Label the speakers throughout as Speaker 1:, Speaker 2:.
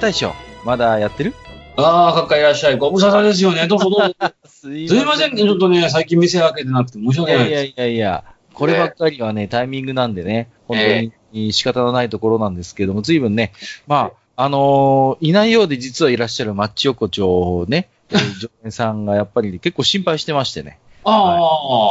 Speaker 1: 大将、まだやってる？
Speaker 2: ああ、閣下いらっしゃい。ご無沙汰ですよね。どうぞどうぞ。
Speaker 1: すい
Speaker 2: ませんね。ちょっとね、最近店開けてなくて申し
Speaker 1: い
Speaker 2: 訳ないです。
Speaker 1: やいやいやいや、こればっかりはね、タイミングなんでね、本当に仕方のないところなんですけども、随分ね、まあ、あのーいないようで実はいらっしゃるマッチ横丁をね、え ー常連さんがやっぱり結構心配してましてね、
Speaker 2: あ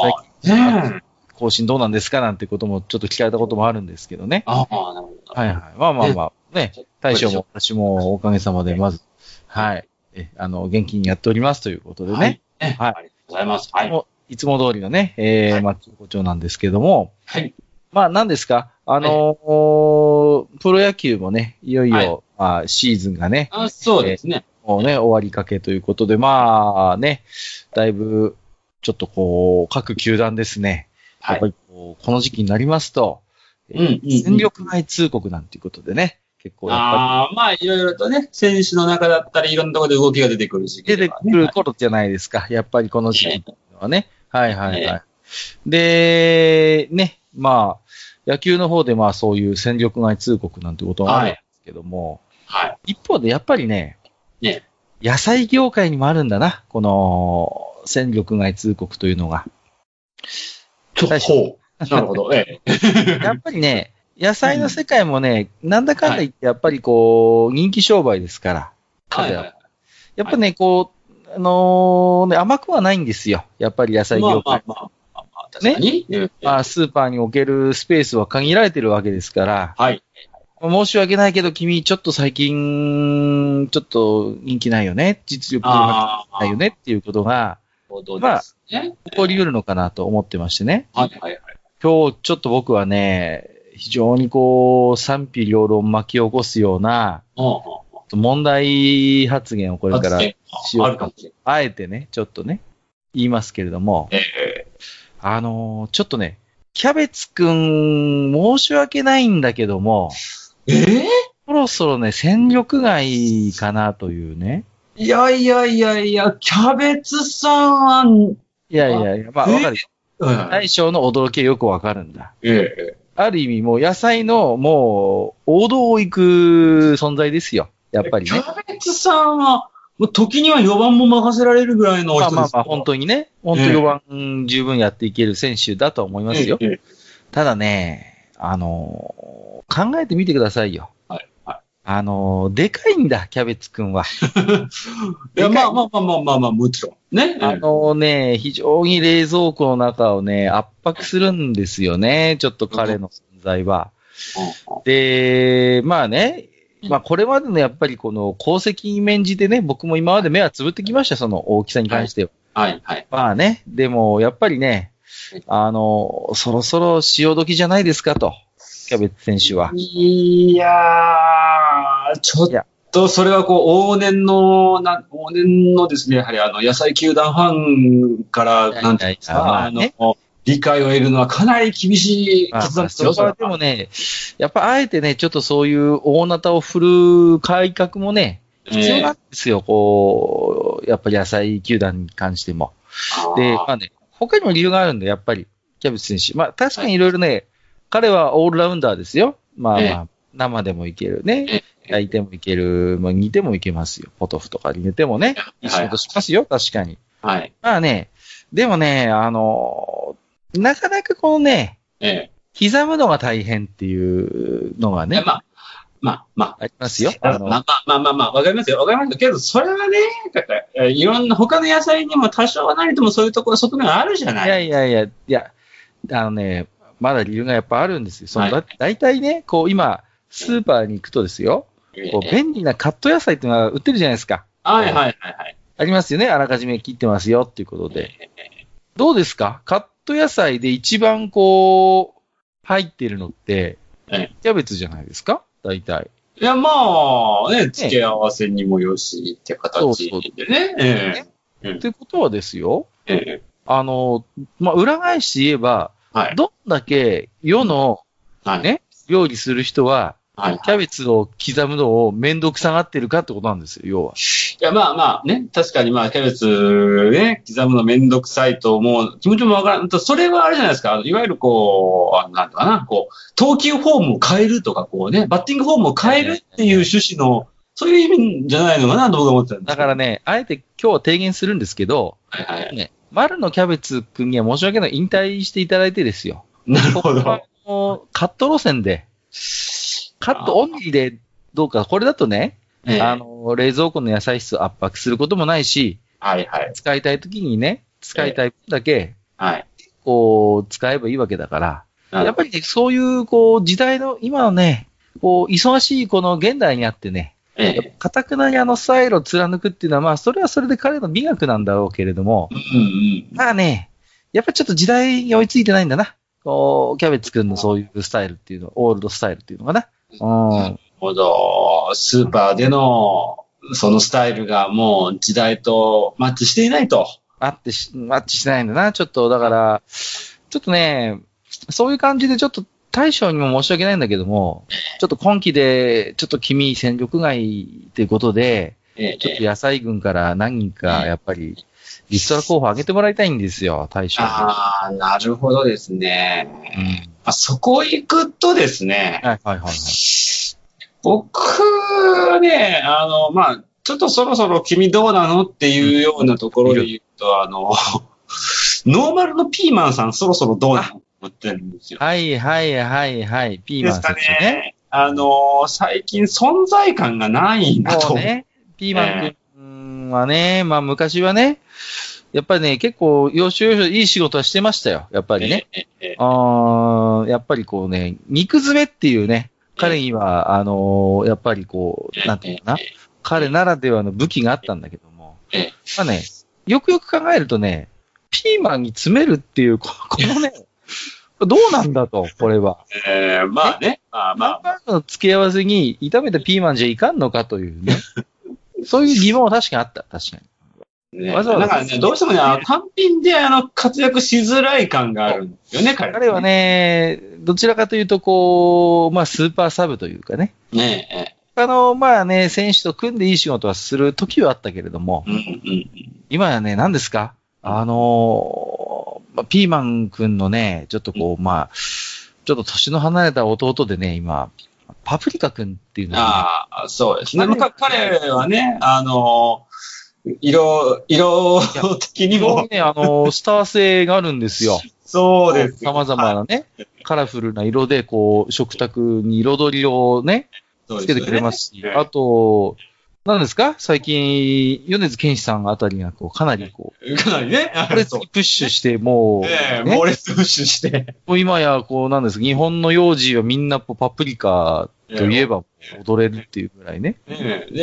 Speaker 2: あ、
Speaker 1: 最近
Speaker 2: ねえ。
Speaker 1: 更新どうなんですかなんてこともちょっと聞かれたこともあるんですけどね。
Speaker 2: ああ、なるほど。
Speaker 1: はいはい。まあまあまあ、ね、大将も私もおかげさまで、まず、はい、え、あの、元気にやっておりますということでね。
Speaker 2: はい。ね
Speaker 1: はい
Speaker 2: ありがとうございます。はい。
Speaker 1: いつも通りのね、えー、
Speaker 2: はい
Speaker 1: マッチ横丁なんですけども、
Speaker 2: はい。
Speaker 1: まあ何ですか？あのープロ野球もね、いよいよ、
Speaker 2: はい
Speaker 1: まあ、シーズンがね、
Speaker 2: あそうですね。
Speaker 1: もうね、終わりかけということで、まあね、だいぶ、ちょっとこう、各球団ですね、や
Speaker 2: はい。
Speaker 1: っぱりこう、この時期になりますと、
Speaker 2: うんうんうん
Speaker 1: 戦力外通告なんていうことでね、結構
Speaker 2: ああ、まあ、いろいろとね、選手の中だったり、いろんなところで動きが出てくる時期
Speaker 1: り出てくる頃じゃないですか、やっぱりこの時期はね。はいはいはい。
Speaker 2: ね
Speaker 1: で、ね、まあ、野球の方でまあそういう戦力外通告なんてことがあるんですけども、
Speaker 2: はい。
Speaker 1: 一方でやっぱりね、
Speaker 2: ね
Speaker 1: 野菜業界にもあるんだな、この戦力外通告というのが。
Speaker 2: ちょっと。なるほど。ええ。
Speaker 1: やっぱりね、野菜の世界もね、なんだかんだ言ってやっぱりこう、人気商売ですから。
Speaker 2: はいはい。
Speaker 1: やっぱね、こう、あのね、甘くはないんですよ。やっぱり野菜
Speaker 2: まあ
Speaker 1: 業界。
Speaker 2: まあまあ、まあまあ、確かに。ね
Speaker 1: まあ、スーパーに置けるスペースは限られてるわけですから、
Speaker 2: はい。
Speaker 1: 申し訳ないけど、君、ちょっと最近、ちょっと人気ないよね、実力ないよねっていうことが
Speaker 2: ほどですね。
Speaker 1: 起こり得るのかなと思ってましてね。
Speaker 2: はいはいはい。
Speaker 1: 今日、ちょっと僕はね、非常にこう、賛否両論巻き起こすような問題発言をこれから、
Speaker 2: 発言あるか
Speaker 1: あえてね、ちょっとね、言いますけれども、あのーちょっとね、キャベツくん、申し訳ないんだけども、
Speaker 2: ええ？
Speaker 1: そろそろね、戦力外かなというね。
Speaker 2: えいやいやいやいや、キャベツさんは、
Speaker 1: いやいやいや、まあ
Speaker 2: え
Speaker 1: わかる。
Speaker 2: はい
Speaker 1: 大将の驚きはよくわかるんだ。
Speaker 2: ええ
Speaker 1: ある意味もう野菜のもう王道を行く存在ですよ。やっぱり
Speaker 2: キ
Speaker 1: ね。
Speaker 2: ャベツさんは、時には4番も任せられるぐらいのお人です
Speaker 1: まあまあまあ、本当
Speaker 2: に
Speaker 1: にね、本当4番十分やっていける選手だと思いますよ。
Speaker 2: ええ
Speaker 1: ただね、あのー考えてみてくださいよ。
Speaker 2: はいは
Speaker 1: あのーでかいんだ、キャベツくんは。
Speaker 2: いや、まあまあまあまあまあまあ、もちろん。ね。
Speaker 1: あのね、非常に冷蔵庫の中をね、圧迫するんですよね。ちょっと彼の存在は。で、まあね、まあこれまでのやっぱりこの功績に免じてね、僕も今まで目はつぶってきました、その大きさに関しては。
Speaker 2: はい、はい。
Speaker 1: まあね、でもやっぱりね、あの、そろそろ潮時じゃないですかと、キャベツ選手は。
Speaker 2: いやー、ちょっと、それはこう、往年の、な往年のですね、やはりあの、野菜球団ファンから、なんていうんですか、あの、理解を得るのはかなり厳しい
Speaker 1: まあ
Speaker 2: 決断ですよ、
Speaker 1: そこはでもね、やっぱあえてね、ちょっとそういう大なたを振る改革もね、必要なんですよ、こう、やっぱり野菜球団に関しても。で、まあね、他にも理由があるんで、やっぱり、キャベツ選手。まあ確かにいろいろね、彼はオールラウンダーですよ。まあま
Speaker 2: え
Speaker 1: あ、生でもいけるね。
Speaker 2: え
Speaker 1: 焼いてもいける。まあ煮てもいけますよ。ポトフとかに寝てもね。いい仕事しますよ、確かに。
Speaker 2: はい。
Speaker 1: まあね、でもね、あの、なかなかこのね、
Speaker 2: え
Speaker 1: 刻むのが大変っていうのが
Speaker 2: え。
Speaker 1: ね、
Speaker 2: まあ、まあ、まあ、
Speaker 1: ありますよ。
Speaker 2: まあまあまあまあまあ、わかりますよ。わかりますよ。けど、それはね、えいろんな他の野菜にも多少はなりともそういうところ、側面あるじゃない
Speaker 1: いやいやいや、いや、あのね、まだ理由がやっぱあるんですよ。その、
Speaker 2: はい
Speaker 1: だ大体ね、こう今、スーパーに行くとですよ、こう便利なカット野菜っていうのが売ってるじゃないですか。
Speaker 2: はいはいはいはい。
Speaker 1: ありますよね。あらかじめ切ってますよっていうことで。どうですか？カット野菜で一番こう、入ってるのって
Speaker 2: え、
Speaker 1: キャベツじゃないですか？大体。
Speaker 2: いや、まあ、ね、付け合わせにもよしって形でね。ええ
Speaker 1: ってことはですよ、
Speaker 2: ええ
Speaker 1: あの、まあ、裏返して言えば、
Speaker 2: はい。
Speaker 1: どんだけ世の
Speaker 2: はい。
Speaker 1: ね料理する人は、
Speaker 2: はい。
Speaker 1: キャベツを刻むのをめんどくさがってるかってことなんですよ、要は。
Speaker 2: いや、まあまあね、確かにまあ、キャベツね、刻むのめんどくさいと思う気持ちもわからんと、それはあれじゃないですか。いわゆるこう、なんていうかな、こう、投球フォームを変えるとか、こうね、バッティングフォームを変えるっていう趣旨の、そういう意味じゃないのかなと僕は思ってたんです
Speaker 1: だからね、あえて今日は提言するんですけど、
Speaker 2: はいはい。
Speaker 1: ね、丸のキャベツくんには申し訳ない。引退していただいてですよ。
Speaker 2: なるほど。
Speaker 1: カット路線で、カットオンリーでどうか、これだとね、
Speaker 2: ええ
Speaker 1: あの、冷蔵庫の野菜室を圧迫することもないし、
Speaker 2: はいはい。
Speaker 1: 使いたい時にね、使いたい分だけ、
Speaker 2: はい。
Speaker 1: こう、使えばいいわけだから、やっぱりね、そういう、こう、時代の、今のね、こう、忙しいこの現代にあってね、
Speaker 2: ええ。
Speaker 1: かたくなにあのスタイルを貫くっていうのは、まあ、それはそれで彼の美学なんだろうけれども、
Speaker 2: うんうん。
Speaker 1: まあね、やっぱちょっと時代に追いついてないんだな。こう、キャベツくんのそういうスタイルっていうの、オールドスタイルっていうのかな。うん。
Speaker 2: なるほど。スーパーでの、そのスタイルがもう時代とマッチしていないと。
Speaker 1: あってし、マッチしないんだな、ちょっと、だから、ちょっとね、そういう感じでちょっと大将にも申し訳ないんだけども、ちょっと今期で、ちょっと君戦力外っていうことで、
Speaker 2: ええ
Speaker 1: ちょっと野菜軍から何人か、やっぱり、リストラ候補上げてもらいたいんですよ、大将に。
Speaker 2: ああ、なるほどですね。
Speaker 1: うん。
Speaker 2: あそこ行くとですね、
Speaker 1: はいはいはいはい。
Speaker 2: 僕はね、あの、まあ、ちょっとそろそろ君どうなのっていうようなところで言うと、あの、ノーマルのピーマンさんそろそろどうなの？って思ってるんですよ。
Speaker 1: はいはいはいはい、ピー
Speaker 2: ですか
Speaker 1: マン選手ね。
Speaker 2: ね。あの、最近存在感がないなと。
Speaker 1: もうね、ピーマン君はね、まあ昔はね、やっぱりね、結構、要所要所いい仕事はしてましたよ、やっぱりね。
Speaker 2: ええええ
Speaker 1: あーやっぱりこうね、肉詰めっていうね、彼には、あのーやっぱりこう、なんていうのかな、彼ならではの武器があったんだけども、
Speaker 2: ええ
Speaker 1: まあね、よくよく考えるとね、ピーマンに詰めるっていう、こ このね、どうなんだと、これは。
Speaker 2: ええまあね、まあまあ、
Speaker 1: ハンバーグの付け合わせに炒めたピーマンじゃいかんのかというね。そういう疑問は確かにあった、確かに。
Speaker 2: ね、
Speaker 1: わざわざ
Speaker 2: なんかね、どうしてもね、単品であの活躍しづらい感があるんですよね、彼
Speaker 1: 彼は。ね、どちらかというと、こう、まあ、スーパーサブというかね。
Speaker 2: ねえ、
Speaker 1: あの、まあね、選手と組んでいい仕事はする時はあったけれども、
Speaker 2: うんうん
Speaker 1: 今やね、何ですか？あのーまあピーマン君のね、ちょっとこう、まあ、ちょっと年の離れた弟でね、今、パプリカ君っていうのが、
Speaker 2: ああ、そうですね。彼はね、あの、色、色的にも
Speaker 1: ね、あのースター性があるんですよ。
Speaker 2: そうですよ。
Speaker 1: 様々なね、カラフルな色で、こう、食卓に彩りをね、つけてくれますし、
Speaker 2: ね
Speaker 1: あと、何ですか？最近、米津玄師さんあたりが、こう、かなりこう、
Speaker 2: かなりね、あ
Speaker 1: これ
Speaker 2: そう
Speaker 1: プッシュして、もう、
Speaker 2: ねえ、
Speaker 1: ね
Speaker 2: 猛烈プッシュして。
Speaker 1: もう今や、こう、なんです日本の幼児はみんなパプリカといえば踊れるっていうぐらいね。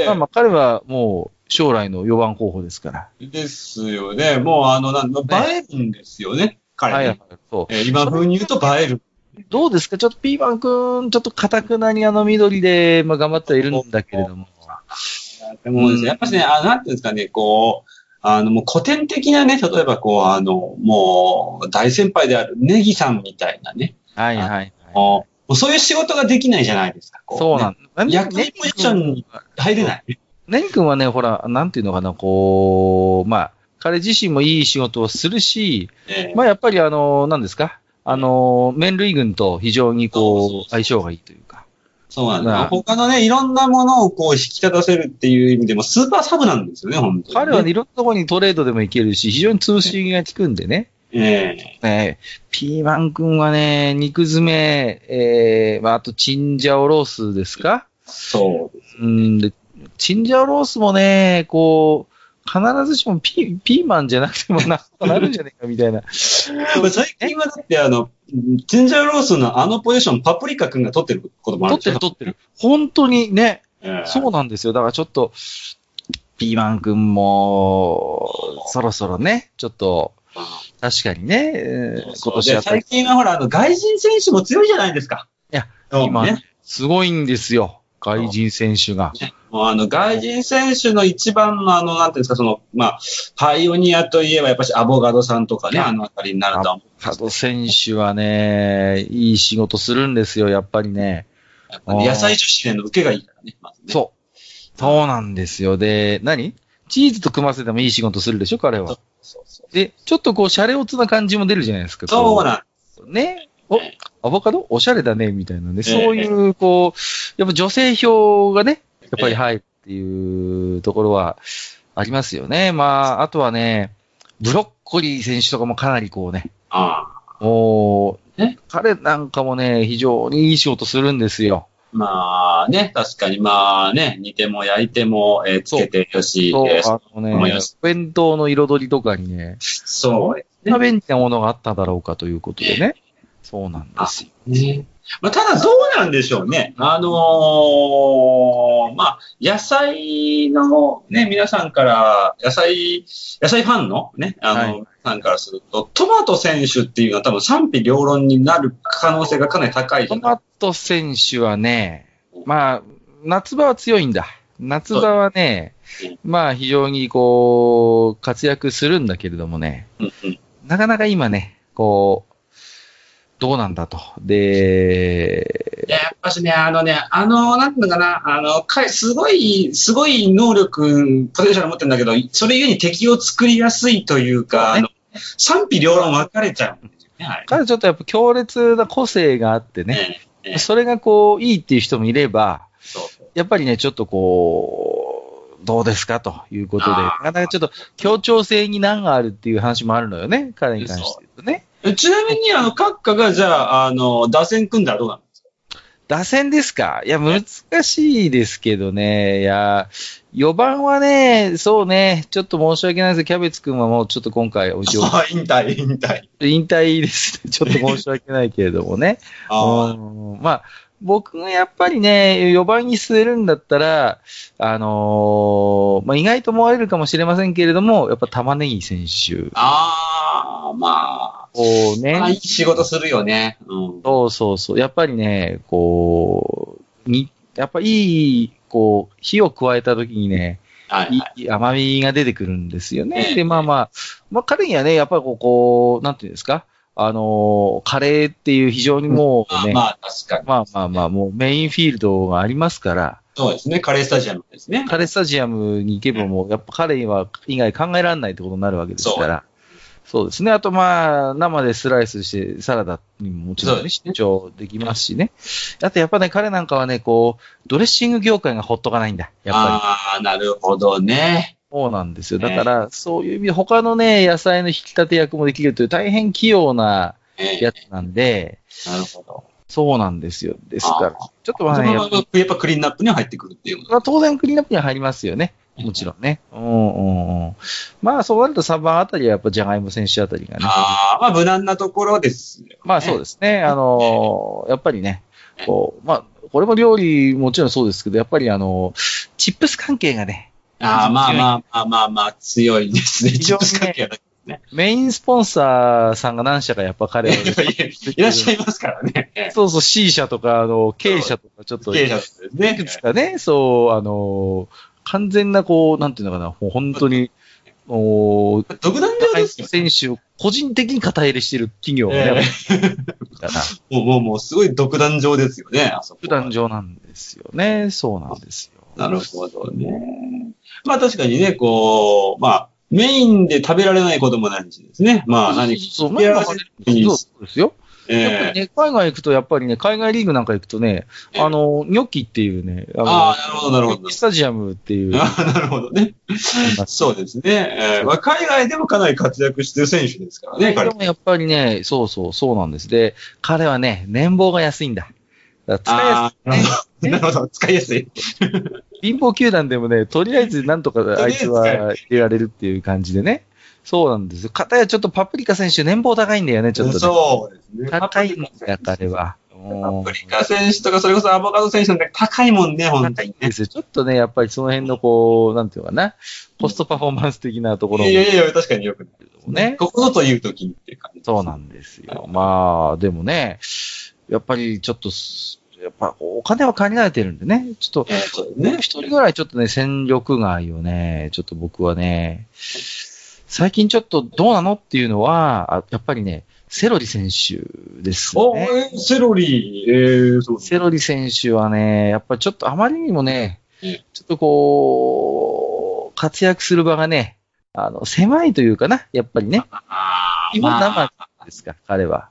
Speaker 1: まあまあ彼はもう将来の4番候補ですから。
Speaker 2: ですよね。もう、あの、なん映えるんですよね、彼ね。
Speaker 1: はいはい。そう。
Speaker 2: えー今風に言うと映える。
Speaker 1: どうですか？ちょっとピーマンくん、ちょっと固くなにあの緑で、まあ頑張ってはいるんだけれども。
Speaker 2: でもですね、やっぱしね、あなんていうんですかね、こう、あの、もう古典的なね、例えばこう、あの、もう、大先輩であるネギさんみたいなね、
Speaker 1: はいはいはい。
Speaker 2: もうそういう仕事ができないじゃないですか。こ
Speaker 1: そうな
Speaker 2: ね
Speaker 1: んだ。
Speaker 2: 役員ポジションに入れない。
Speaker 1: ネン君はね、ほら、なんていうのかな、こう、まあ、彼自身もいい仕事をするし、
Speaker 2: えー
Speaker 1: まあやっぱりあの、何ですかあの、麺類軍と非常にこう、相性がいいというか。
Speaker 2: そうなんです
Speaker 1: まあ。
Speaker 2: よ。他のね、いろんなものをこう引き立たせるっていう意味でも、スーパーサブなんですよね、本当に、
Speaker 1: 彼はね、いろんなところにトレードでもいけるし、非常に通信が効くんでね。
Speaker 2: え
Speaker 1: ねピーマン君はね、肉詰め、えー、まあ、あとチンジャオロースですか？
Speaker 2: ーそうです。
Speaker 1: うん。で、チンジャオロースもね、こう、必ずしもピピーマンじゃなくてもなんとかなるんじゃねえかみたいな。
Speaker 2: 最近はだってあの、チンジャーロースのあのポジション、パプリカ君が取ってることもある
Speaker 1: 取ってる取ってる。本当にね、
Speaker 2: ええ
Speaker 1: そうなんですよ。だからちょっと、ピーマン君も、そろそろね、ちょっと、確かにね、えー今
Speaker 2: 今
Speaker 1: 年は
Speaker 2: 最近はほら、あの、外人選手も強いじゃないですか。
Speaker 1: いや、
Speaker 2: そう
Speaker 1: 今
Speaker 2: ね。
Speaker 1: すごいんですよ。外人選手が。
Speaker 2: もうあの、外人選手の一番のあの、なんていうんですか、その、まあ、パイオニアといえば、やっぱしアボガドさんとかね、あのあたりになると思う。
Speaker 1: 加藤選手はね、いい仕事するんですよ、やっぱりね。
Speaker 2: やっぱね野菜女子での受けがいいからね。まずね
Speaker 1: そう。そうなんですよ。で、何？チーズと組ませてもいい仕事するでしょ、彼は。
Speaker 2: そうそう
Speaker 1: で、ちょっとこう、シャレオツな感じも出るじゃないですか。
Speaker 2: そうなん
Speaker 1: うね。お、アボカド？おしゃれだね、みたいなね。
Speaker 2: え
Speaker 1: そういう、こう、やっぱ女性票がね、やっぱり入るっていうところはありますよね。まあ、あとはね、ブロッコリー選手とかもかなりこうね、
Speaker 2: ああ。
Speaker 1: もう
Speaker 2: え、
Speaker 1: 彼なんかもね、非常にいい仕事するんですよ。
Speaker 2: まあね、確かにまあね、煮ても焼いても、えーつけてよし、
Speaker 1: そう、
Speaker 2: えー
Speaker 1: あのね弁当の彩りとかにね、
Speaker 2: そうです
Speaker 1: こんな便利なものがあっただろうかということでね。そうなんですよ。
Speaker 2: ね。まあ、ただどうなんでしょうね。あのーまあ、野菜のね、皆さんから、野菜、野菜ファンのね、あの、
Speaker 1: はい
Speaker 2: 皆さんからすると、トマト選手っていうのは多分賛否両論になる可能性がかなり高いじ
Speaker 1: トマト選手はね、まあ、夏場は強いんだ。夏場はね
Speaker 2: うん、
Speaker 1: まあ非常にこう、活躍するんだけれどもね、
Speaker 2: うんうん。
Speaker 1: なかなか今ね、こう、どうなんだと。で、
Speaker 2: やっぱしね、あのね、あの、なんていうのかな、あの、かすごい、すごい能力、ポテンシャル持ってるんだけど、それゆえに敵を作りやすいというか、賛否両論分かれちゃうんですよね、はい。
Speaker 1: 彼ちょっとやっぱ強烈な個性があってね、
Speaker 2: ねね
Speaker 1: それがこう、いいっていう人もいれば、やっぱりね、ちょっとこう、どうですかということで、なかなかちょっと協調性に難があるっていう話もあるのよね、彼に関して言うとね。
Speaker 2: えちなみに、あの、閣下が、じゃあ、あの、打線組んだらどうなの
Speaker 1: 打線ですか？いや、難しいですけどね。いや、4番はね、そうね、ちょっと申し訳ないです。キャベツ君はもうちょっと今回お仕事
Speaker 2: あ、引退、引退。
Speaker 1: 引退ですね。ちょっと申し訳ないけれどもね。
Speaker 2: あ
Speaker 1: うん。まあ、僕がやっぱりね、4番に据えるんだったら、あのーまあ、意外と思われるかもしれませんけれども、やっぱ玉ねぎ選手。
Speaker 2: あー、ま
Speaker 1: を
Speaker 2: あ、まあ、い
Speaker 1: ね、
Speaker 2: い仕事するよね。うん。
Speaker 1: そうそうそう、やっぱりね、こう、に、やっぱいい、こう、火を加えた時にね、
Speaker 2: はい、はい。
Speaker 1: 甘みが出てくるんですよ
Speaker 2: え
Speaker 1: ね。
Speaker 2: え
Speaker 1: で、まあまあ、まあ彼にはね、やっぱりこう、こうなんていうんですか、あのーカレーっていう非常にもうね、
Speaker 2: まあまあ、確かに。
Speaker 1: まあまあまあ、もうメインフィールドがありますから、
Speaker 2: そうですね。カレースタジアムですね。
Speaker 1: カレースタジアムに行けばもう、やっぱ彼は以外考えられないってことになるわけですから。そうですね。あとまあ、生でスライスしてサラダにももちろんね、
Speaker 2: そうですね
Speaker 1: 出張できますしね。あとやっぱね、彼なんかはね、こう、ドレッシング業界がほっとかないんだ。やっぱり。
Speaker 2: ああ、なるほどね。
Speaker 1: そうなんですよ。だから、そういう意味で他のね、野菜の引き立て役もできるという大変器用な
Speaker 2: え
Speaker 1: やつなんで、
Speaker 2: なるほど。
Speaker 1: そうなんですよ。ですから、
Speaker 2: あ
Speaker 1: ちょっとまあ
Speaker 2: そ
Speaker 1: ね、やっぱ
Speaker 2: のままやっぱクリーンナップには入ってくるっていう。
Speaker 1: まあ当然クリーンアップには入りますよね。もちろんね。うんうんうん。まあそうなると3番あたりはやっぱジャガイモ選手あたりがね。
Speaker 2: ああ、まあ無難なところですよ、ね。
Speaker 1: まあそうですね。あのーやっぱりね、こう、まあ、これも料理もちろんそうですけど、やっぱりあのーチップス関係がね、
Speaker 2: ああ、まあまあまあまあまあ、強いですね。チップス関係だ
Speaker 1: メインスポンサーさんが何社かやっぱ彼をね、
Speaker 2: いらっしゃいますからね。
Speaker 1: そうそう C 社とか、あの、K 社とかちょっと、
Speaker 2: 経営者です
Speaker 1: い
Speaker 2: ね
Speaker 1: く。つかね、そう、あのー完全なこう、なんていうのかな、もう本当に、おー
Speaker 2: 独断上ですよ。
Speaker 1: 選手を個人的に肩入れしてる企業がね、
Speaker 2: え
Speaker 1: だから、
Speaker 2: え もう、もう、もう、すごい独断上ですよね、あそこは
Speaker 1: 普段上なんですよね。そうなんですよ。
Speaker 2: なるほどね。まあ確かにね、こう、まあ、メインで食べられないこともないしですね。まあ何か。
Speaker 1: そう、まあ、そうですよ。やっぱ
Speaker 2: ええ
Speaker 1: りね、海外行くと、やっぱりね、海外リーグなんか行くとね、
Speaker 2: ええ
Speaker 1: あの、ニョッキっていうね、あの
Speaker 2: ああ、なるほど、なるほど。
Speaker 1: スタジアムっていう、
Speaker 2: ああ、なるほどね。そうですね。ええまあ、海外でもかなり活躍してる選手ですからね、彼
Speaker 1: で。もやっぱりね、そうそう、そうなんです。で、彼はね、年俸が安いんだ。だ使いやす
Speaker 2: あ、なるほど。なるほど。使いやすい。
Speaker 1: い。貧乏球団でもね、とりあえずなんとかあいつは入れられるっていう感じでね。そうなんですよ。かたやちょっとパプリカ選手年俸高いんだよね、ちょっとね。
Speaker 2: そうですね。
Speaker 1: 高いんだよ、彼は。
Speaker 2: パプリカ選手とか、それこそアボカド選手なんて高いもんね、本当にね。
Speaker 1: ちょっとね、やっぱりその辺のこう、なんていうのかな、コストパフォーマンス的なところも
Speaker 2: いやいやいや、確かによくない。
Speaker 1: ね。
Speaker 2: ここぞという時にっていう感じ。
Speaker 1: そうなんですよ。まあ、でもね、やっぱりちょっとす、やっぱお金は限られてるんでね、ちょっと、
Speaker 2: ね。
Speaker 1: 一人ぐらいちょっとね、戦力外をね、ちょっと僕はね、最近ちょっとどうなのっていうのは、あやっぱりね、セロリ選手です
Speaker 2: お
Speaker 1: ね。
Speaker 2: えーセロリ、えー、そう。
Speaker 1: セロリ選手はね、やっぱりちょっとあまりにもね
Speaker 2: うん、
Speaker 1: ちょっとこう、活躍する場がね、あの、狭いというかな、やっぱりね。今
Speaker 2: まあ、
Speaker 1: 生ですか、彼は。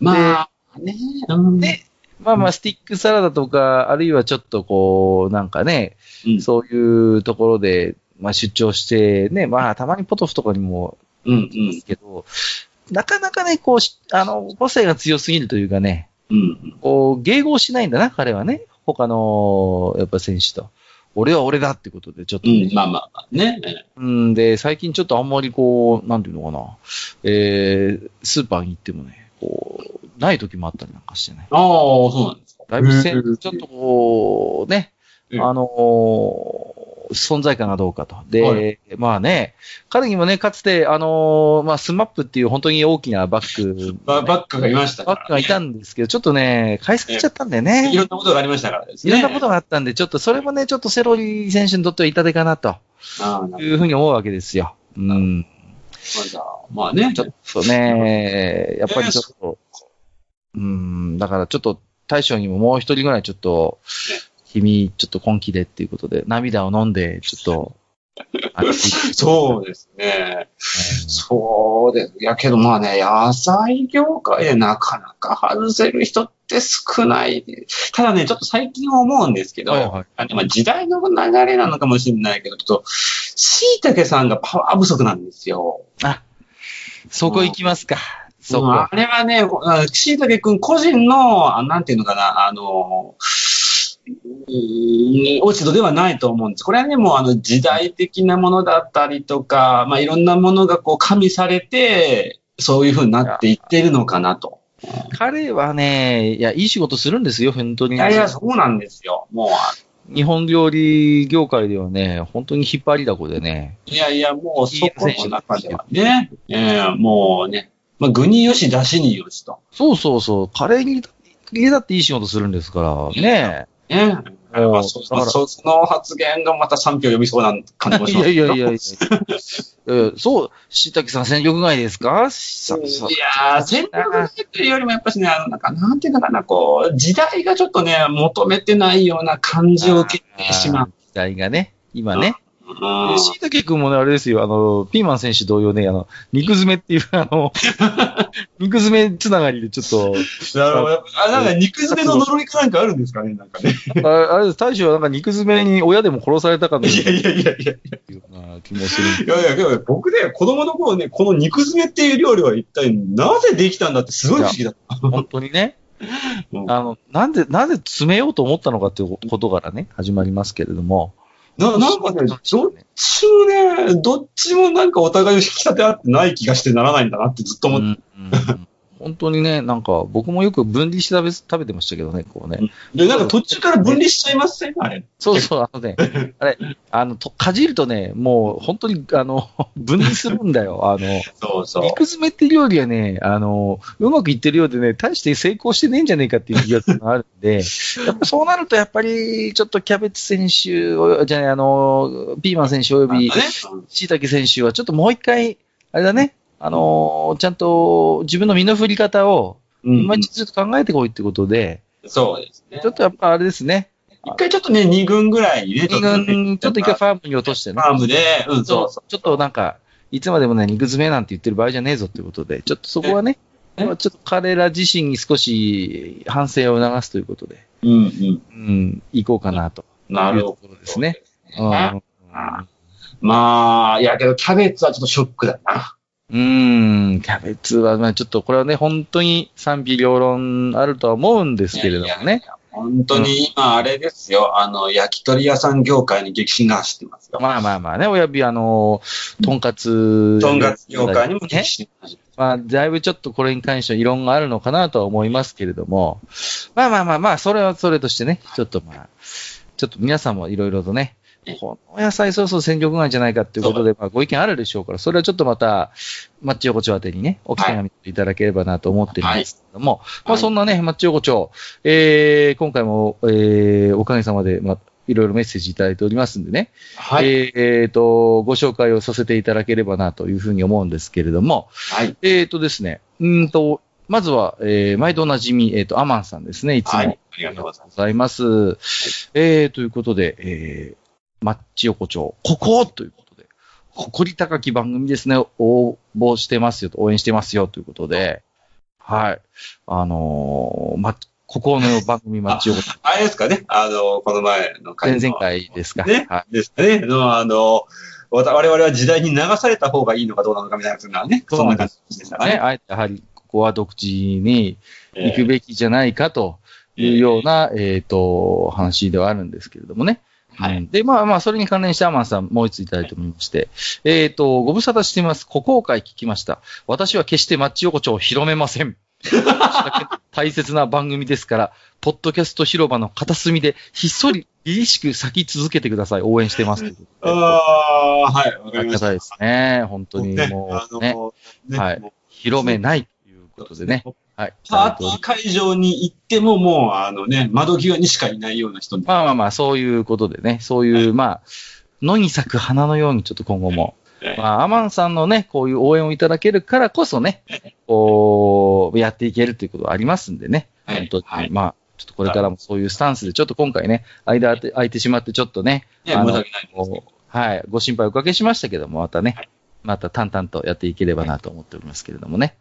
Speaker 2: まあ、ね、うん。
Speaker 1: でまあまあ、スティックサラダとか、あるいはちょっとこう、なんかね、
Speaker 2: うん。
Speaker 1: そういうところで、まあ出張して、ね、まあたまにポトフとかにも
Speaker 2: うん、
Speaker 1: いますけど、なかなかね、こうし、あの、個性が強すぎるというかね、
Speaker 2: うん。うん。
Speaker 1: こう、迎合しないんだな、彼はね。他の、やっぱ選手と。俺は俺だってことで、ちょっとね、
Speaker 2: うん、まあまあまあね。
Speaker 1: うん、で、最近ちょっとあんまりこう、なんていうのかな、えー、スーパーに行ってもね、こう、ない時もあったりなんかしてね。
Speaker 2: ああ、そうなんですか。
Speaker 1: だいぶせちょっとこう、ね、
Speaker 2: うん
Speaker 1: あのー存在感がどうかと。で、
Speaker 2: は
Speaker 1: まあね、彼にもね、かつて、あのーまあ、スマップっていう本当に大きなバック、
Speaker 2: ババックがいましたから、
Speaker 1: バックがいたんですけど、ちょっとね、返されちゃったんだよね。
Speaker 2: いろんなことがありましたからですね。
Speaker 1: いろんなことがあったんで、ちょっとそれもね、ちょっとセロリ選手にとっては痛手かなというふうに思うわけですよ。うん。
Speaker 2: まあね、ちょっと。
Speaker 1: ね、やっぱりちょっと、うん、だからちょっと大将にももう一人ぐらいちょっと、君、ちょっと根気でっていうことで、涙を飲んで、ちょっと、
Speaker 2: そうですね。そうです。いやけどまあね、野菜業界でなかなか外せる人って少ない。ただね、ちょっと最近思うんですけど、
Speaker 1: はいはい
Speaker 2: あのまあ時代の流れなのかもしれないけど、ちょっと、椎茸さんがパワー不足なんですよ。
Speaker 1: あ、そこ行きますか。そこ。
Speaker 2: うんあれはね、あ椎茸くん個人の、あなんていうのかな、あの、うん落ち度ではないと思うんです。これはね、もうあの時代的なものだったりとか、まあいろんなものがこう加味されて、そういう風になっていってるのかなと。
Speaker 1: 彼はね、いや、いい仕事するんですよ、本当に。
Speaker 2: いやいや、そうなんですよ。もう、
Speaker 1: 日本料理業界ではね、本当に引っ張りだこでね。
Speaker 2: いやいや、もうそこの中ではね、えーもうね、まあ具によし、出汁によしと。
Speaker 1: そうそうそう、カレーに入れだっていい仕事するんですから、ね。
Speaker 2: ね。
Speaker 1: もう
Speaker 2: まあそそその発言がまた賛否を呼びそうな感じもし
Speaker 1: い
Speaker 2: ますけど
Speaker 1: やいやいやいや。えーそう、椎茸さん戦力外ですか？ささ
Speaker 2: いやー、戦力外というよりもやっぱしね、あの、なんか、なんていうのかな、こう、時代がちょっとね、求めてないような感じを受けてしまう。
Speaker 1: 時代がね、今ね。
Speaker 2: うん
Speaker 1: しいたけくんもね、あれですよ、あの、ピーマン選手同様ね、あの、肉詰めっていう、あの、肉詰めつながりでちょっと、
Speaker 2: なるほど。あ、なんか肉詰めの呪いかなんかあるんですかね、なんかね。
Speaker 1: ああれです、大将はなんか肉詰めに親でも殺されたかのよ
Speaker 2: いやいやいやいや。
Speaker 1: うな気もする。
Speaker 2: いやいや、けど僕ね、子供の頃ね、この肉詰めっていう料理は一体なぜできたんだってすごい不思議だった。
Speaker 1: 本当にね。
Speaker 2: うん
Speaker 1: あの、なんで、なぜ詰めようと思ったのかっていうことからね、始まりますけれども。
Speaker 2: な、なんかね、どっちもね、どっちもなんかお互いを引き立て合ってない気がしてならないんだなってずっと思って。
Speaker 1: うんうん本当にね、なんか、僕もよく分離して食べ、食べてましたけどね、こうね。
Speaker 2: で、なんか途中から分離しちゃいませんあれ。
Speaker 1: そうそう、あのね、あれ、あの、とかじるとね、もう、本当に、あの、分離するんだよ。あの、
Speaker 2: そうそう。
Speaker 1: 肉詰めっていう料理はね、あの、うまくいってるようでね、大して成功してねえんじゃねえかっていう気があるんで、やっぱそうなると、やっぱり、ちょっとキャベツ選手お、じゃない、あの、ピーマン選手および
Speaker 2: なんか、ね
Speaker 1: 椎茸選手は、ちょっともう一回、あれだね、あの、ちゃんと自分の身の振り方を、
Speaker 2: うん
Speaker 1: 今一度ちょっと考えてこいってことで、
Speaker 2: そうですね
Speaker 1: ちょ。っとやっぱあれですね、
Speaker 2: 一回ちょっとね、二軍ぐらいにね、
Speaker 1: 二軍、ちょっと一回
Speaker 2: フ
Speaker 1: ファームに落としてね。
Speaker 2: ァームで、うん、そうそ
Speaker 1: ちょっとなんか、いつまでもね、肉詰めなんて言ってる場合じゃねえぞってことで、ちょっとそこはね、ちょっと彼ら自身に少し反省を促すということで、
Speaker 2: う。うんうん。
Speaker 1: うん、行こうかなと。
Speaker 2: なるほど
Speaker 1: いうところですね。うん
Speaker 2: あまあ、いやけどキャベツはちょっとショックだな。
Speaker 1: うん、キャベツは、まあちょっとこれはね、本当に賛否両論あるとは思うんですけれども
Speaker 2: いやい
Speaker 1: ね。
Speaker 2: や本当に今あれですよ、あの、焼き鳥屋さん業界に激震が走ってますよ。
Speaker 1: まあまあまあね、親指あの、とんかつ。
Speaker 2: とんかつ業界にも激
Speaker 1: ね。
Speaker 2: 震が走って
Speaker 1: まあ、だいぶちょっとこれに関しては異論があるのかなとは思いますけれども、まあまあまあまあ、それはそれとしてね、ちょっとまあ、ちょっと皆さんもいろいろとね、この野菜そろそろ戦力外じゃないかっていうことで、まあ、ご意見あるでしょうから、それはちょっとまた、マッチ横丁宛てにね、お気紙いただければなと思ってるんですけども、まあ、そんなね、マッチ横丁、えー、今回も、えー、おかげさまで、まあ、いろいろメッセージいただいておりますんでね。
Speaker 2: はい。
Speaker 1: えー、えーと、ご紹介をさせていただければなというふうに思うんですけれども。
Speaker 2: はい。
Speaker 1: えーとですね、うんと、まずは、えー、毎度おなじみ、えーと、アマンさんですね、いつも。はい。
Speaker 2: ありがとうご
Speaker 1: ざいます。はい、えー、ということで、えー、マッチ横丁、ここということで、誇り高き番組ですね、応募してますよと、応援してますよということで、はい。あのー、ま、ここの番組マッチ横丁。
Speaker 2: あれですかね、あのー、この前の
Speaker 1: 回前々回ですか。
Speaker 2: ね。はい、ですかね。の、あの我々は時代に流された方がいいのかどうなのかみたいなね、そんな感じでしたね。
Speaker 1: あえてやはり、ここは独自に行くべきじゃないかというような、えっ、ー、と、話ではあるんですけれどもね。はい。で、まあまあ、それに関連してアマンさんもう一ついただいておりまして、えっ、ー、と、ご無沙汰しています。古公開聞きました。私は決してマッチ横丁を広めません。大切な番組ですから、ポッドキャスト広場の片隅でひっそり凛々しく咲き続けてください。応援してます。
Speaker 2: ああ、はい、わかりました。
Speaker 1: ですね。本当にもう、ね、ねはい。広めないということでね。はい。
Speaker 2: パーティー会場に行ってももう、あのね、窓際にしかいないような人
Speaker 1: まあまあまあ、そういうことでね、そういう、はい、まあ、野に咲く花のようにちょっと今後も、まあ、アマンさんのね、こういう応援をいただけるからこそね、こう、やっていけるということはありますんでね、本当に、はい、まあ、ちょっとこれからもそういうスタンスで、ちょっと今回ね、間空いてしまって、ちょっとね、
Speaker 2: あの、
Speaker 1: はい、ご心配おかけしましたけども、またね、また淡々とやっていければなと思っておりますけれどもね。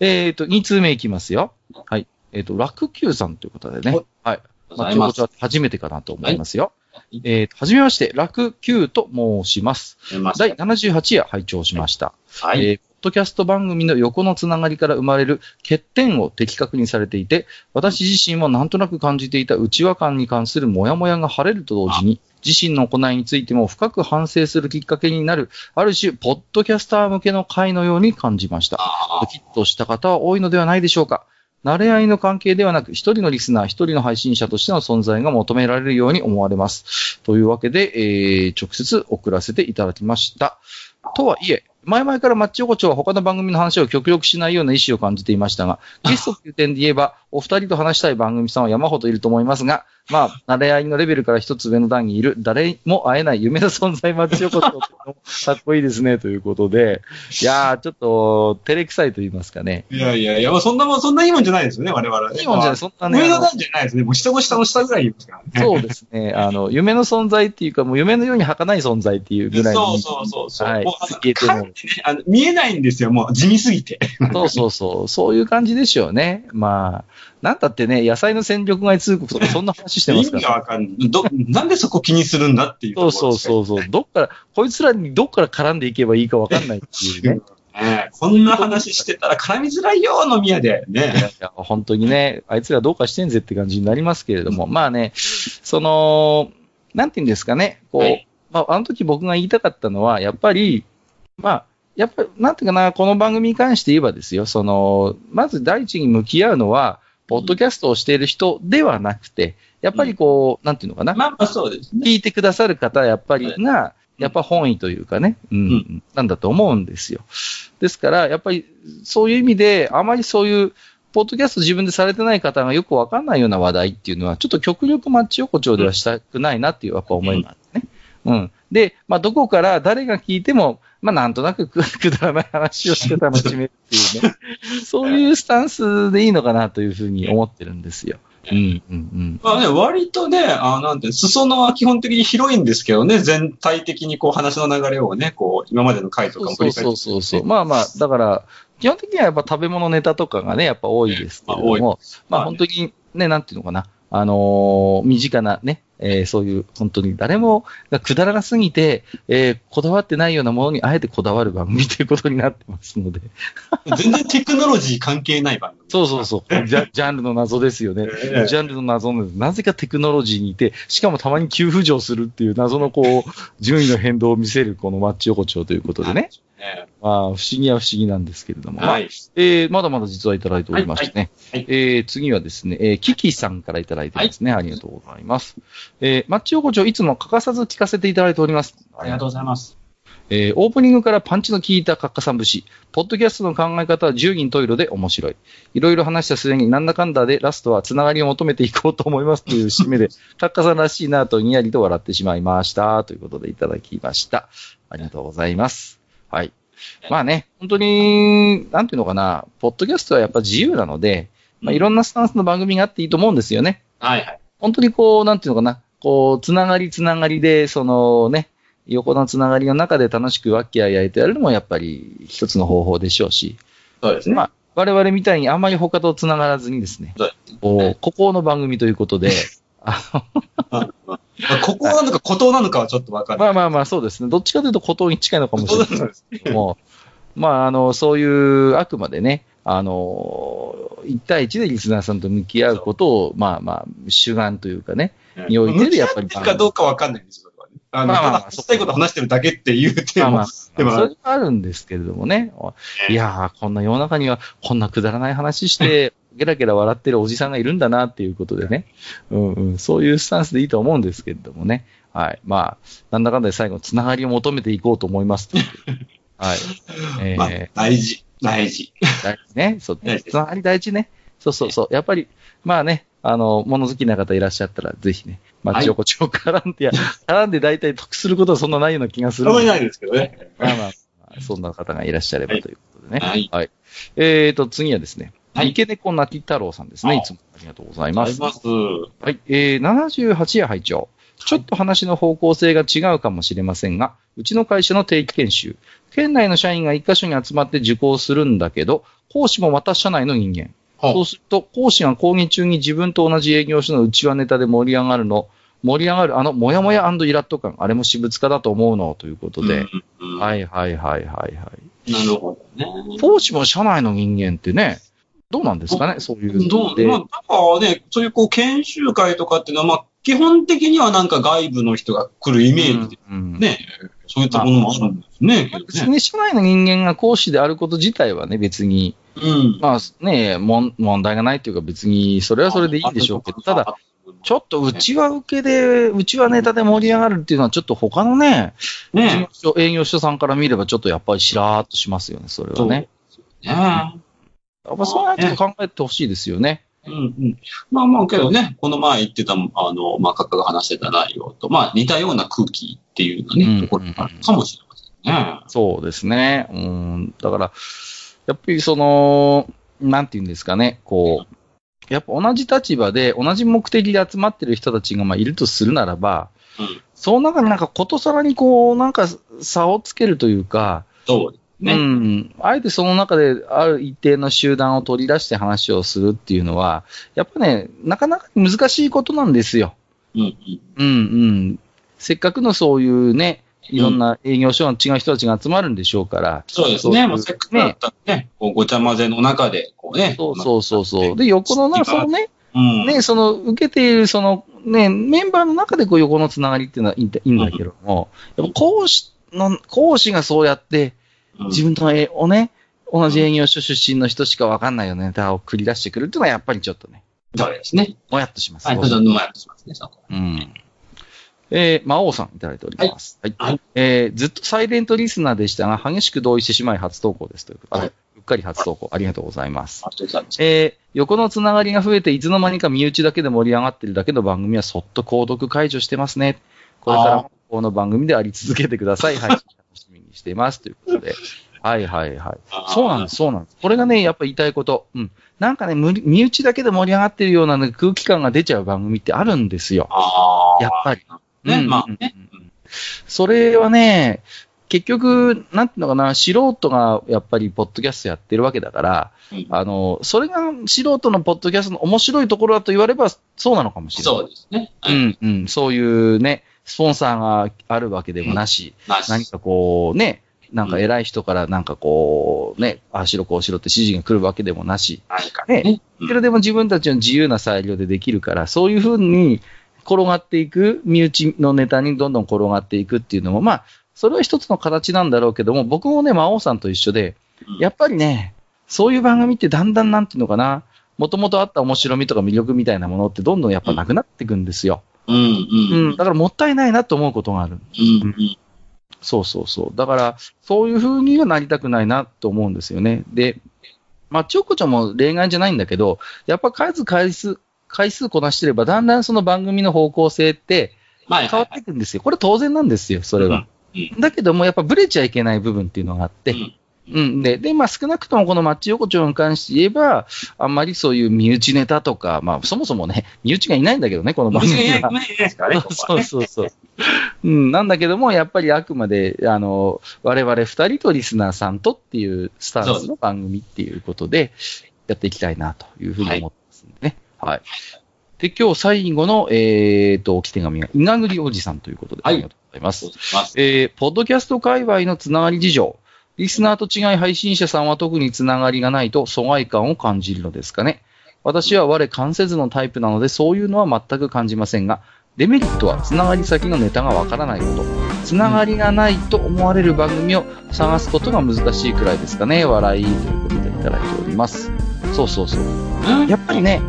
Speaker 1: えっ、ー、と、2通目いきますよ。はい。えっ、ー、と、ラクキューさんということでね。はい。まあ、ちょこちょ初めてかなと思いますよ。はい、えっ、ー、と、はじめまして、ラクキューと申します。第78夜拝聴しました。はい。えー、ポッドキャスト番組の横のつながりから生まれる欠点を的確にされていて、私自身もなんとなく感じていた内輪感に関するモヤモヤが晴れると同時に、自身の行いについても深く反省するきっかけになる、ある種、ポッドキャスター向けの会のように感じました。ドキッとした方は多いのではないでしょうか。慣れ合いの関係ではなく、一人のリスナー、一人の配信者としての存在が求められるように思われます。というわけで、えー、直接送らせていただきました。とはいえ、前々からマッチ横丁は他の番組の話を極力しないような意思を感じていましたが、ゲストという点で言えば、お二人と話したい番組さんは山ほどいると思いますが、まあ、慣れ合いのレベルから一つ上の段にいる、誰も会えない夢の存在マッチ横丁かっこいいですね、ということで、いやー、ちょっと、照れくさいと言いますかね。
Speaker 2: いやいやいや、そんなもん、そんないいもんじゃないですよね、我々は、
Speaker 1: いいもんじゃない、そんなね。
Speaker 2: 上の段じゃないですね。もう下の下の下ぐらい言いますからね。
Speaker 1: そうですね。あの、夢の存在っていうか、もう夢のように儚い存在っていうぐらい
Speaker 2: そうそうそうそう。
Speaker 1: はい。
Speaker 2: もうあの、ね、あの見えないんですよ、もう地味すぎて。
Speaker 1: そうそうそう。そういう感じでしょうね。まあ、なんだってね、野菜の戦力外通告とかそんな話してますから。
Speaker 2: 意味がわかんない。ど、なんでそこ気にするんだっていう。
Speaker 1: そうそうそうそう。どっから、こいつらにどっから絡んでいけばいいかわかんないっていうね。
Speaker 2: ねこんな話してたら絡みづらいよ、飲み屋で。ね。いやい
Speaker 1: や、本当にね、あいつらどうかしてんぜって感じになりますけれども、まあね、その、なんて言うんですかね、こう、はい、まあ、あの時僕が言いたかったのは、やっぱり、まあ、やっぱり、なんていうかな、この番組に関して言えばですよ、その、まず第一に向き合うのは、ポッドキャストをしている人ではなくて、やっぱりこう、うん、なんていうのかな？
Speaker 2: まあまあそうですね。
Speaker 1: 聞いてくださる方、やっぱりが、やっぱ本意というかね、うん、うん、なんだと思うんですよ。ですから、やっぱりそういう意味で、あまりそういう、ポッドキャスト自分でされてない方がよくわかんないような話題っていうのは、ちょっと極力マッチ横丁ではしたくないなっていうやっぱ思いますね。うん。で、まあ、どこから誰が聞いても、まあ、なんとなく くだらない話をして楽しめるっていうね、そういうスタンスでいいのかなというふうに思ってるんですよ。うん、うん、うん。
Speaker 2: まあね、割とね、あなんて、裾野は基本的に広いんですけどね、全体的にこう話の流れをね、こう、今までの回とかも
Speaker 1: 振り返って、ね、そう。そうそうまあまあ、だから、基本的にはやっぱ食べ物ネタとかがね、やっぱ多いですけれども、まあ、まあ、本当にね、なんていうのかな、あのー、身近なね、えー、そういう本当に誰もがくだらなすぎて、えー、こだわってないようなものにあえてこだわる番組ということになってますので。
Speaker 2: 全然テクノロジー関係ない番組、
Speaker 1: そうそうそう。ジャジャンルの謎ですよね。
Speaker 2: ええ
Speaker 1: ジャンルの謎の、なぜかテクノロジーにいて、しかもたまに急浮上するっていう謎のこう、順位の変動を見せるこのマッチ横丁ということでね。
Speaker 2: え
Speaker 1: まあ、不思議は不思議なんですけれども。まあ
Speaker 2: はい。
Speaker 1: えーまだまだ実はいただいておりましてね。
Speaker 2: はいはい
Speaker 1: えー次はですね、えーキキさんからいただいてますね。ありがとうございます。えーマッチ横丁いつも欠かさず聞かせていただいております。
Speaker 2: ありがとうございます。
Speaker 1: えーオープニングからパンチの効いたカッカさん節。ポッドキャストの考え方は十人十色で面白い。いろいろ話したすでになんだかんだでラストはつながりを求めていこうと思いますという締めで、カッカさんらしいなとにやりと笑ってしまいました。ということでいただきました。ありがとうございます。はい。まあね、本当に、なんていうのかな、ポッドキャストはやっぱ自由なので、まあ、いろんなスタンスの番組があっていいと思うんですよね。
Speaker 2: はいはい。
Speaker 1: 本当にこう、なんていうのかな、こう、つながりつながりで、そのね、横のつながりの中で楽しくワッキャー焼いてやるのもやっぱり一つの方法でしょうし、
Speaker 2: そうですね。
Speaker 1: まあ、我々みたいにあんまり他とつながらずにですね、
Speaker 2: そう
Speaker 1: こう、ここの番組ということで、あ
Speaker 2: まあここなのか孤島なのかはちょっとわかんない。
Speaker 1: まあまあまあそうですね、どっちかというと孤島に近いのかもしれない
Speaker 2: です
Speaker 1: けども、まああの、そういう、あくまでね、あの、一対一でリスナーさんと向き合うことを、まあまあ、主眼というかね、においてるやっぱり
Speaker 2: 向き合ってるかどうかわかんないんですよ。あの、
Speaker 1: まあまあまあ
Speaker 2: ただ話したいこと話してるだけっていうテーマ
Speaker 1: まあまあ、
Speaker 2: でも
Speaker 1: それはあるんですけれどもね。いやー、こんな世の中には、こんなくだらない話して、ゲラゲラ笑ってるおじさんがいるんだなっていうことでね。うんうん、そういうスタンスでいいと思うんですけれどもね。はい。まあ、なんだかんだで最後、つながりを求めていこうと思います。はい。えー
Speaker 2: まあ、大事、大事。
Speaker 1: 大事ね。そう、つながり大事ね。そうそうそう。やっぱり、まあね、あの、物好きな方いらっしゃったら、ぜひね、まあ、
Speaker 2: はい
Speaker 1: ちょこちょこ絡んでや、絡んで大体得することはそんなないような気がする
Speaker 2: あんまりないですけどね。
Speaker 1: まあまあまあ、そんな方がいらっしゃればということでね。
Speaker 2: はい。
Speaker 1: はい。えーと、次はですね。
Speaker 2: はい
Speaker 1: 池猫なき太郎さんですね。
Speaker 2: あ
Speaker 1: いつもありがとうございます。
Speaker 2: あります。
Speaker 1: はい。えー、78夜拝聴ちょっと話の方向性が違うかもしれませんが、うちの会社の定期研修、県内の社員が一箇所に集まって受講するんだけど、講師もまた社内の人間。
Speaker 2: は
Speaker 1: そうすると、講師が講義中に自分と同じ営業所の内輪ネタで盛り上がるの、盛り上がるあの、もやもやイラッと感、あれも私物化だと思うの、ということで。
Speaker 2: うん
Speaker 1: はいはいはいはいはい。
Speaker 2: なるほどね。
Speaker 1: 講師も社内の人間ってね、どうなんですかね、そういう
Speaker 2: どう。まあ、なんかね、そういうこう、研修会とかっていうのは、まあ、基本的にはなんか外部の人が来るイメージで
Speaker 1: うんうん
Speaker 2: ね、そういったものもあるんですね、けどね。
Speaker 1: 別に社内の人間が講師であること自体はね、別に、
Speaker 2: うん。
Speaker 1: まあね、問題がないというか別に、それはそれでいいんでしょうけど、ただ、、ちょっとうちは受けで、うちはネタで盛り上がるっていうのはちょっと他のね、事
Speaker 2: ね
Speaker 1: 営業所さんから見ればちょっとやっぱりしらーっとしますよね、それはね。
Speaker 2: ね
Speaker 1: やっぱそうやって考えてほしいですよね。
Speaker 2: うんうん。まあまあけどね、この前言ってた、あの、まあ、カが話してた内容と、まあ似たような空気っていうのね、
Speaker 1: うん
Speaker 2: ところがあるかもしれませんね。
Speaker 1: そうですね。うん。だから、やっぱりその、なんていうんですかね、こう、やっぱ同じ立場で、同じ目的で集まってる人たちがまあいるとするならば、
Speaker 2: うん
Speaker 1: その中でなんかことさらにこう、なんか差をつけるというか、
Speaker 2: そうね。
Speaker 1: うん。あえてその中である一定の集団を取り出して話をするっていうのは、やっぱね、なかなか難しいことなんですよ。
Speaker 2: うんうん。
Speaker 1: うんうん。せっかくのそういうね、いろんな営業所の違う人たちが集まるんでしょうから。
Speaker 2: そうですね。もうせっかくだったらね、こうごちゃ混ぜの中で、こうね。
Speaker 1: そうそうそうそう。で、横のな、そのね、
Speaker 2: うん。
Speaker 1: ね、その、受けている、その、ね、メンバーの中でこう横のつながりっていうのはいいんだけども、やっぱ講師の、講師がそうやって、
Speaker 2: うん
Speaker 1: 自分との絵をね、同じ営業所出身の人しかわかんないようなネタを繰り出してくるっていうのはやっぱりちょっとね、
Speaker 2: そうですね。
Speaker 1: もやっとします。
Speaker 2: はい、ちょっと沼やってしますね、そこ。
Speaker 1: うん。えー、魔王さんいただいております。はい。
Speaker 2: はい
Speaker 1: えー、ずっとサイレントリスナーでしたが、激しく同意してしまい初投稿ですということで、
Speaker 2: はいう
Speaker 1: っかり初投稿、ありがとうございます。
Speaker 2: あ、そうです
Speaker 1: えー、横のつながりが増えて、いつの間にか身内だけで盛り上がってるだけの番組はそっと購読解除してますね。これからもこの番組であり続けてください。はい。楽しみにしています。ということで。はいはいはい。そうなんです、そうなんです。これがね、やっぱ言いたいこと。うん。なんかね、身内だけで盛り上がってるような、ね、空気感が出ちゃう番組ってあるんですよ。
Speaker 2: ああ。
Speaker 1: やっぱり。
Speaker 2: ね、
Speaker 1: うん
Speaker 2: まあね。
Speaker 1: それはね、結局、なんていうのかな、素人がやっぱりポッドキャストやってるわけだから、
Speaker 2: うん
Speaker 1: あの、それが素人のポッドキャストの面白いところだと言わればそうなのかもしれない。
Speaker 2: そうですね。
Speaker 1: う。ん、うん、そういうね、スポンサーがあるわけでもなし、
Speaker 2: なし。
Speaker 1: 何かこうね、なんか偉い人からなんかこう、ね、ああしろこうしろって指示が来るわけでもなし、ね。
Speaker 2: ね。
Speaker 1: いくらでも自分たちの自由な裁量でできるから、そういうふうに転がっていく、身内のネタにどんどん転がっていくっていうのも、まあ、それは一つの形なんだろうけども、僕もね、魔王さんと一緒で、
Speaker 2: うん。
Speaker 1: やっぱりね、そういう番組ってだんだんなんていうのかな、もともとあった面白みとか魅力みたいなものってどんどんやっぱなくなっていくんですよ。
Speaker 2: うん、
Speaker 1: う
Speaker 2: うん。
Speaker 1: ん。だからもったいないなと思うことがある。
Speaker 2: うん、うん。
Speaker 1: そうそうそう。だから、そういう風にはなりたくないなと思うんですよね。で、まあ、ちょこちょも例外じゃないんだけど、やっぱ数回数、回数こなしてれば、だんだんその番組の方向性って
Speaker 2: まあ、
Speaker 1: 変わっていくんですよ。これ当然なんですよ、それは。
Speaker 2: うん。
Speaker 1: だけども、やっぱブレちゃいけない部分っていうのがあって、
Speaker 2: うん
Speaker 1: うん。で、で、まあ少なくともこのマッチ横丁に関して言えば、あんまりそういう身内ネタとか、まあそもそもね、身内がいないんだけどね、この番組は。
Speaker 2: ないですからね、こ こ
Speaker 1: そう
Speaker 2: はね
Speaker 1: そうそう。うん、なんだけども、やっぱりあくまで、あの、我々二人とリスナーさんとっていうスタンスの番組っていうことで、やっていきたいなというふうに思ってますんでね。はい。で、今日最後の、えーと、置き手紙が、稲栗おじさんということで、
Speaker 2: はい
Speaker 1: ありがとうございます
Speaker 2: ます。
Speaker 1: えー、ポッドキャスト界隈のつながり事情。リスナーと違い配信者さんは特につながりがないと疎外感を感じるのですかね。私は我関せずのタイプなのでそういうのは全く感じませんが、デメリットはつながり先のネタがわからないこと。つながりがないと思われる番組を探すことが難しいくらいですかね。笑いということでいただいております。そうそうそう。やっぱりね、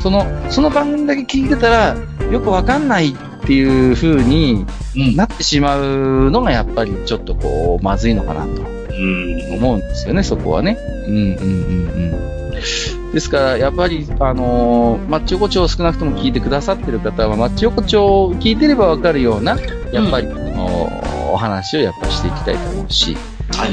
Speaker 1: その、その番組だけ聞いてたら、よくわかんないっていう風に
Speaker 2: うん。
Speaker 1: なってしまうのがやっぱりちょっとこう、まずいのかなと
Speaker 2: うん。
Speaker 1: 思うんですよね、そこはね。うんうんうんうん。ですから、やっぱり、あのーマッチ横丁を少なくとも聞いてくださってる方は、マッチ横丁を聞いてればわかるような、やっぱり、あのーお話をやっぱしていきたいと思うし、
Speaker 2: はい。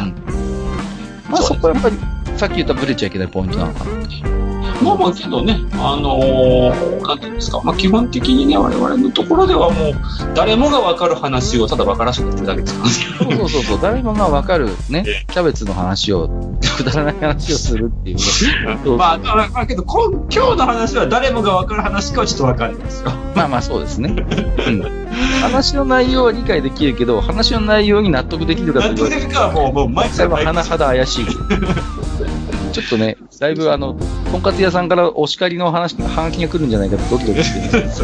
Speaker 1: まあそこはやっぱり、さっき言ったブレちゃいけないポイントなのかなと。
Speaker 2: まあまあけどね、あのー、なんていうんですか、まあ基本的にね、我々のところではもう、誰もがわかる話をただわからせてやってるだけですからね。
Speaker 1: そうそうそう誰もがわかるね
Speaker 2: え、
Speaker 1: キャベツの話を、くだらない話をするっていう
Speaker 2: まあ、まあ、まあけど、こん今日の話は誰もがわかる話かはちょっとわかんないですよ。
Speaker 1: まあまあそうですね。うん。話の内容は理解できるけど、話の内容に納得できるかと
Speaker 2: 何
Speaker 1: 言われる
Speaker 2: とでかはもう、もう、毎
Speaker 1: それは
Speaker 2: 回毎
Speaker 1: 甚だ怪しい。ちょっとね、だいぶあの、とんかつ屋さんからお叱りの話、はがきが来るんじゃないかとドキドキしてる。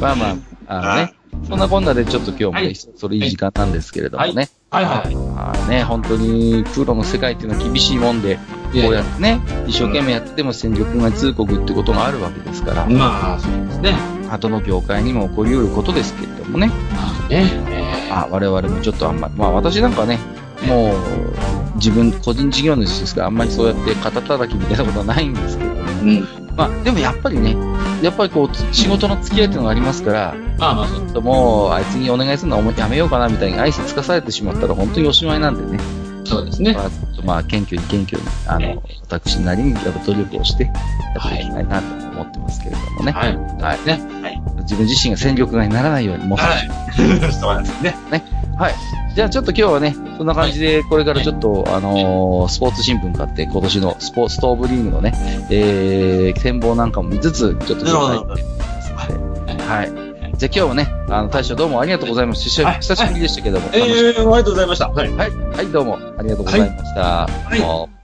Speaker 1: まあまあ、あのね、そんなこんなでちょっと今日もね、
Speaker 2: はい
Speaker 1: それいい時間なんですけれどもね。
Speaker 2: はいはい。
Speaker 1: まあね、本当にプロの世界っていうのは厳しいもんで、こうやってね、一生懸命やってても戦力外通告ってことがあるわけですから、
Speaker 2: まあ、そうですね。
Speaker 1: 後の業界にも起こり得ることですけれどもね。
Speaker 2: まあね、え
Speaker 1: あ、我々もちょっとあんまり、まあ私なんかね、もう、自分、個人事業主ですから、あんまりそうやって肩叩きみたいなことはないんですけれど
Speaker 2: うん。
Speaker 1: まあでもやっぱりね、やっぱりこう、仕事の付き合いっていうのがありますから、
Speaker 2: まあまあ、そう。
Speaker 1: もう、あいつにお願いするのはやめようかなみたいに挨拶つかされてしまったら本当におしまいなんでね、
Speaker 2: そうですね。
Speaker 1: まあ、まあ、謙虚に謙虚に、あの、私なりにやっぱ努力をして、やっていきたいなと思ってますけれどもね。
Speaker 2: はい。
Speaker 1: はい。
Speaker 2: ね。はい。
Speaker 1: 自分自身が戦力外にならないように、もう
Speaker 2: はい。そうですね。
Speaker 1: はい。じゃあちょっと今日はね、そんな感じで、これからちょっと、あのースポーツ新聞買って、今年のスポストーブリーグのね、えー、展望なんかも見つつ、ちょっと紹介してますのではい。じゃあ今日はね、あの、大将どうもありがとうございました。
Speaker 2: はい
Speaker 1: 久しぶりでしたけども。
Speaker 2: え
Speaker 1: 楽し
Speaker 2: ー、ありがとうございました。はい。
Speaker 1: はい。はい、どうもありがとうございました。
Speaker 2: い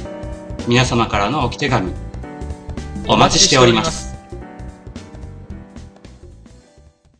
Speaker 3: 皆様からの置き手紙
Speaker 2: お待ちしております。